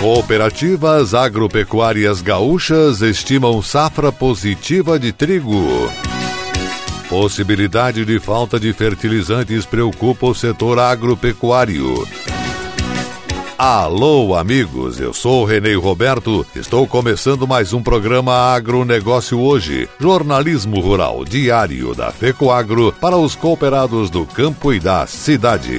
Cooperativas agropecuárias gaúchas estimam safra positiva de trigo. Possibilidade de falta de fertilizantes preocupa o setor agropecuário. Alô, amigos, eu sou Renê Roberto. Estou começando mais um programa Agronegócio Hoje, jornalismo rural diário da FECOAGro para os cooperados do campo e da cidade.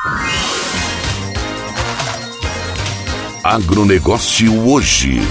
Agronegócio hoje.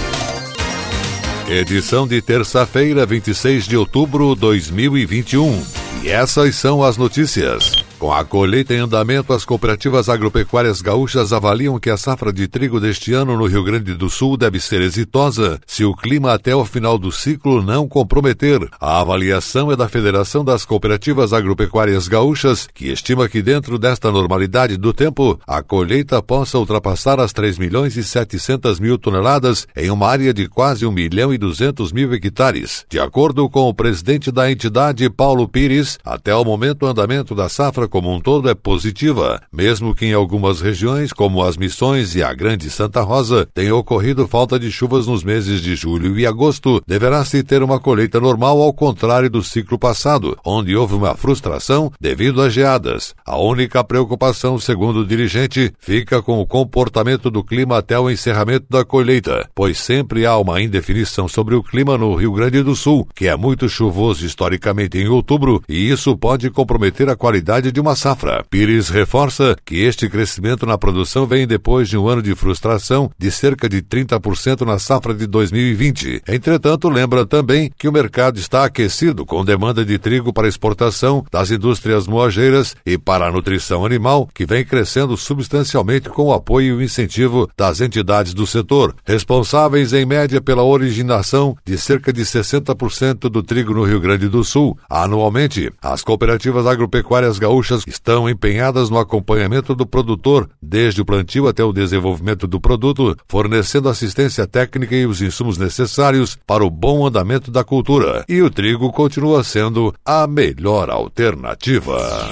Edição de terça-feira, 26 de outubro de 2021. E essas são as notícias. Com a colheita em andamento, as cooperativas agropecuárias gaúchas avaliam que a safra de trigo deste ano no Rio Grande do Sul deve ser exitosa se o clima até o final do ciclo não comprometer. A avaliação é da Federação das Cooperativas Agropecuárias Gaúchas, que estima que dentro desta normalidade do tempo, a colheita possa ultrapassar as 3 milhões e 700 mil toneladas em uma área de quase 1 milhão e 200 mil hectares. De acordo com o presidente da entidade, Paulo Pires, até o momento o andamento da safra como um todo é positiva, mesmo que em algumas regiões, como as Missões e a Grande Santa Rosa, tenha ocorrido falta de chuvas nos meses de julho e agosto, deverá-se ter uma colheita normal ao contrário do ciclo passado, onde houve uma frustração devido às geadas. A única preocupação, segundo o dirigente, fica com o comportamento do clima até o encerramento da colheita, pois sempre há uma indefinição sobre o clima no Rio Grande do Sul, que é muito chuvoso historicamente em outubro, e isso pode comprometer a qualidade de uma safra. Pires reforça que este crescimento na produção vem depois de um ano de frustração de cerca de 30% na safra de 2020. Entretanto, lembra também que o mercado está aquecido com demanda de trigo para exportação das indústrias moageiras e para a nutrição animal, que vem crescendo substancialmente com o apoio e o incentivo das entidades do setor, responsáveis em média pela originação de cerca de 60% do trigo no Rio Grande do Sul. Anualmente, as cooperativas agropecuárias gaúchas estão empenhadas no acompanhamento do produtor, desde o plantio até o desenvolvimento do produto, fornecendo assistência técnica e os insumos necessários para o bom andamento da cultura. E o trigo continua sendo a melhor alternativa.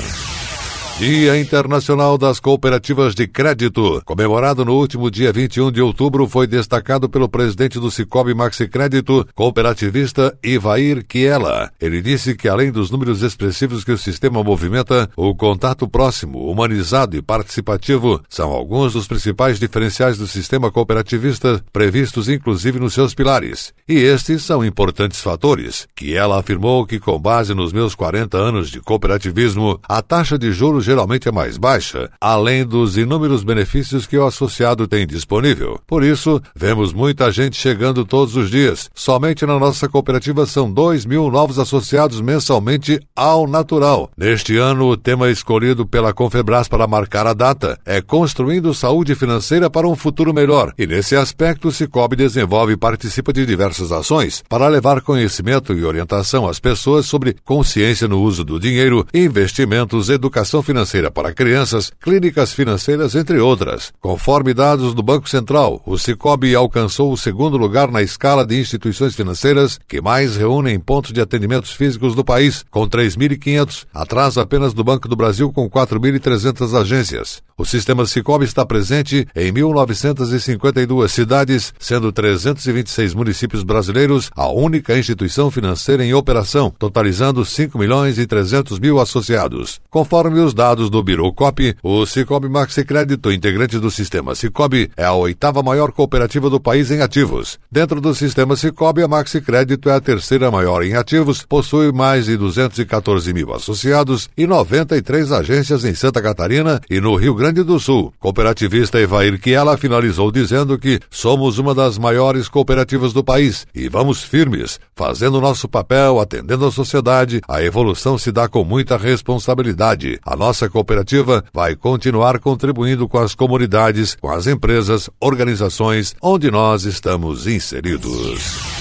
Dia Internacional das Cooperativas de Crédito, comemorado no último dia 21 de outubro, foi destacado pelo presidente do Cicobi Maxi Crédito, cooperativista Ivair Kiela. Ele disse que além dos números expressivos que o sistema movimenta, o contato próximo, humanizado e participativo são alguns dos principais diferenciais do sistema cooperativista previstos inclusive nos seus pilares. E estes são importantes fatores, que ela afirmou que com base nos meus 40 anos de cooperativismo, a taxa de juros geralmente é mais baixa, além dos inúmeros benefícios que o associado tem disponível. Por isso, vemos muita gente chegando todos os dias. Somente na nossa cooperativa são 2 mil novos associados mensalmente ao natural. Neste ano, o tema escolhido pela Confebras para marcar a data é Construindo Saúde Financeira para um Futuro Melhor. E nesse aspecto, o Cicobi desenvolve e participa de diversas ações para levar conhecimento e orientação às pessoas sobre consciência no uso do dinheiro, investimentos, educação financeira financeira para crianças, clínicas financeiras, entre outras. Conforme dados do Banco Central, o Cicobi alcançou o segundo lugar na escala de instituições financeiras que mais reúnem pontos de atendimentos físicos do país, com 3.500, atrás apenas do Banco do Brasil com 4.300 agências. O sistema Cicobi está presente em 1.952 cidades, sendo 326 municípios brasileiros a única instituição financeira em operação, totalizando 5 milhões e 300 mil associados. Conforme os dados do Biro Cop, o Cicobi Maxi Crédito, integrante do sistema Cicobi, é a oitava maior cooperativa do país em ativos. Dentro do sistema Cicobi, a Maxi Crédito é a terceira maior em ativos, possui mais de 214 mil associados e 93 agências em Santa Catarina e no Rio Grande Grande do Sul. Cooperativista Evair Kiela finalizou dizendo que somos uma das maiores cooperativas do país e vamos firmes, fazendo nosso papel, atendendo a sociedade. A evolução se dá com muita responsabilidade. A nossa cooperativa vai continuar contribuindo com as comunidades, com as empresas, organizações onde nós estamos inseridos.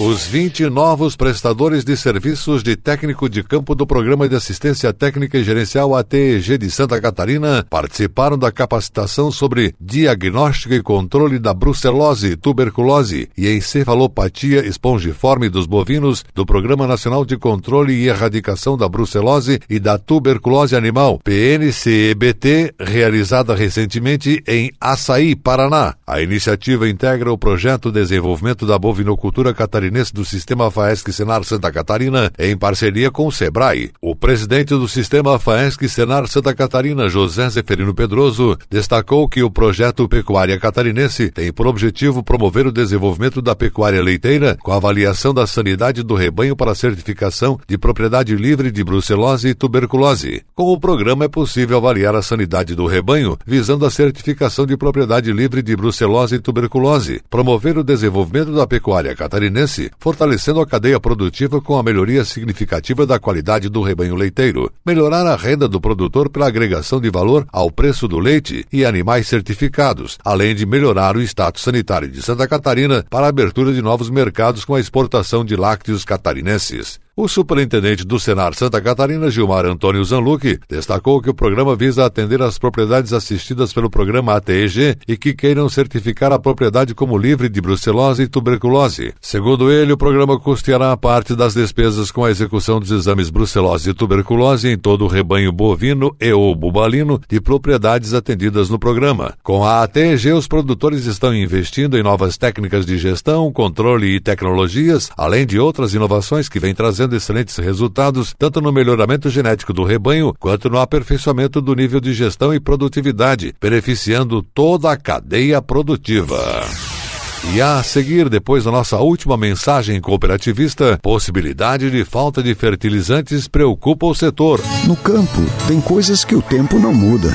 Os 20 novos prestadores de serviços de técnico de campo do Programa de Assistência Técnica e Gerencial ATEG de Santa Catarina participaram da capacitação sobre diagnóstico e controle da brucelose, tuberculose e encefalopatia espongiforme dos bovinos do Programa Nacional de Controle e Erradicação da Brucelose e da Tuberculose Animal, PNCEBT, realizada recentemente em Açaí, Paraná. A iniciativa integra o projeto de desenvolvimento da bovinocultura catarinense catarinense do Sistema FAESC Senar Santa Catarina, em parceria com o SEBRAE. O presidente do Sistema FAESC Senar Santa Catarina, José Zeferino Pedroso, destacou que o projeto Pecuária Catarinense tem por objetivo promover o desenvolvimento da pecuária leiteira com avaliação da sanidade do rebanho para certificação de propriedade livre de brucelose e tuberculose. Com o programa é possível avaliar a sanidade do rebanho visando a certificação de propriedade livre de brucelose e tuberculose, promover o desenvolvimento da pecuária catarinense fortalecendo a cadeia produtiva com a melhoria significativa da qualidade do rebanho leiteiro, melhorar a renda do produtor pela agregação de valor ao preço do leite e animais certificados, além de melhorar o status sanitário de Santa Catarina para a abertura de novos mercados com a exportação de lácteos catarinenses. O superintendente do Senar Santa Catarina, Gilmar Antônio Zanluque, destacou que o programa visa atender as propriedades assistidas pelo programa ATEG e que queiram certificar a propriedade como livre de brucelose e tuberculose. Segundo ele, o programa custeará parte das despesas com a execução dos exames brucelose e tuberculose em todo o rebanho bovino e ou bubalino de propriedades atendidas no programa. Com a ATEG, os produtores estão investindo em novas técnicas de gestão, controle e tecnologias, além de outras inovações que vêm trazendo excelentes resultados tanto no melhoramento genético do rebanho quanto no aperfeiçoamento do nível de gestão e produtividade, beneficiando toda a cadeia produtiva. E a seguir, depois da nossa última mensagem cooperativista, possibilidade de falta de fertilizantes preocupa o setor. No campo, tem coisas que o tempo não muda,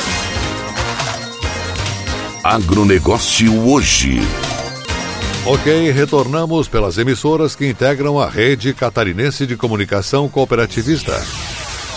Agronegócio hoje. Ok, retornamos pelas emissoras que integram a rede catarinense de comunicação cooperativista.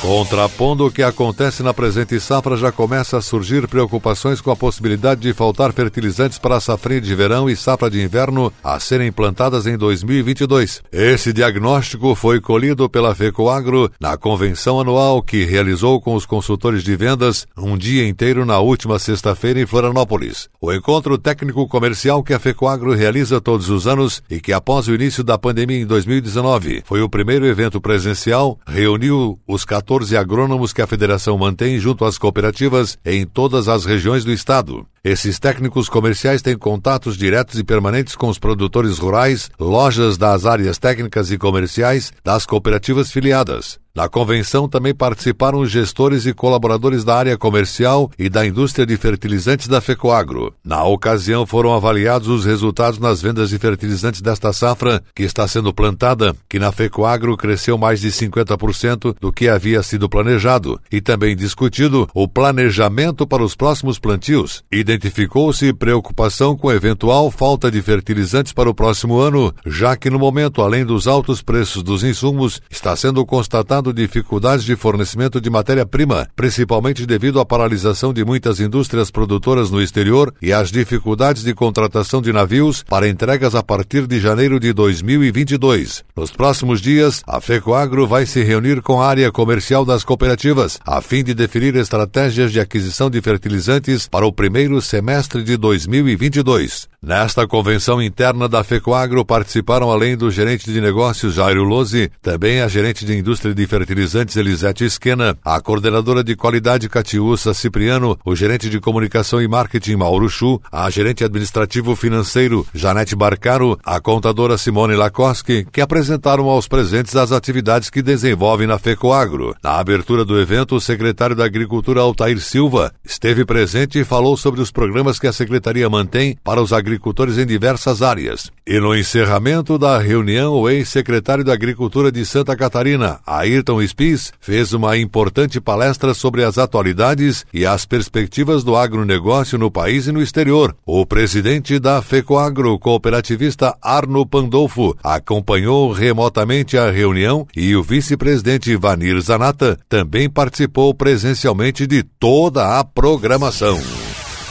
Contrapondo o que acontece na presente safra, já começa a surgir preocupações com a possibilidade de faltar fertilizantes para a safra de verão e safra de inverno a serem plantadas em 2022. Esse diagnóstico foi colhido pela FECOAGRO na convenção anual que realizou com os consultores de vendas um dia inteiro na última sexta-feira em Florianópolis. O encontro técnico comercial que a FECOAGRO realiza todos os anos e que após o início da pandemia em 2019 foi o primeiro evento presencial, reuniu os 14 agrônomos que a federação mantém junto às cooperativas em todas as regiões do estado. Esses técnicos comerciais têm contatos diretos e permanentes com os produtores rurais, lojas das áreas técnicas e comerciais das cooperativas filiadas. Na convenção também participaram gestores e colaboradores da área comercial e da indústria de fertilizantes da FECOAGRO. Na ocasião foram avaliados os resultados nas vendas de fertilizantes desta safra que está sendo plantada, que na FECOAGRO cresceu mais de 50% do que havia sido planejado, e também discutido o planejamento para os próximos plantios. Identificou-se preocupação com eventual falta de fertilizantes para o próximo ano, já que no momento, além dos altos preços dos insumos, está sendo constatado dificuldades de fornecimento de matéria-prima, principalmente devido à paralisação de muitas indústrias produtoras no exterior e às dificuldades de contratação de navios para entregas a partir de janeiro de 2022. Nos próximos dias, a FECOAGRO vai se reunir com a área comercial das cooperativas, a fim de definir estratégias de aquisição de fertilizantes para o primeiro semestre de 2022. Nesta convenção interna da FECOAGRO participaram, além do gerente de negócios Jairo Lose, também a gerente de indústria de fertilizantes Elisete Esquena, a coordenadora de qualidade Catiúça Cipriano, o gerente de comunicação e marketing Mauro Chu, a gerente administrativo financeiro Janete Barcaro, a contadora Simone Lakoski, que apresentaram aos presentes as atividades que desenvolvem na FECOAGRO. Na abertura do evento, o secretário da Agricultura Altair Silva esteve presente e falou sobre os programas que a secretaria mantém para os agricultores em diversas áreas. E no encerramento da reunião, o ex-secretário da Agricultura de Santa Catarina, Ayrton Spies, fez uma importante palestra sobre as atualidades e as perspectivas do agronegócio no país e no exterior. O presidente da FECOAGRO, cooperativista Arno Pandolfo, acompanhou remotamente a reunião e o vice-presidente Vanir Zanata também participou presencialmente de toda a programação.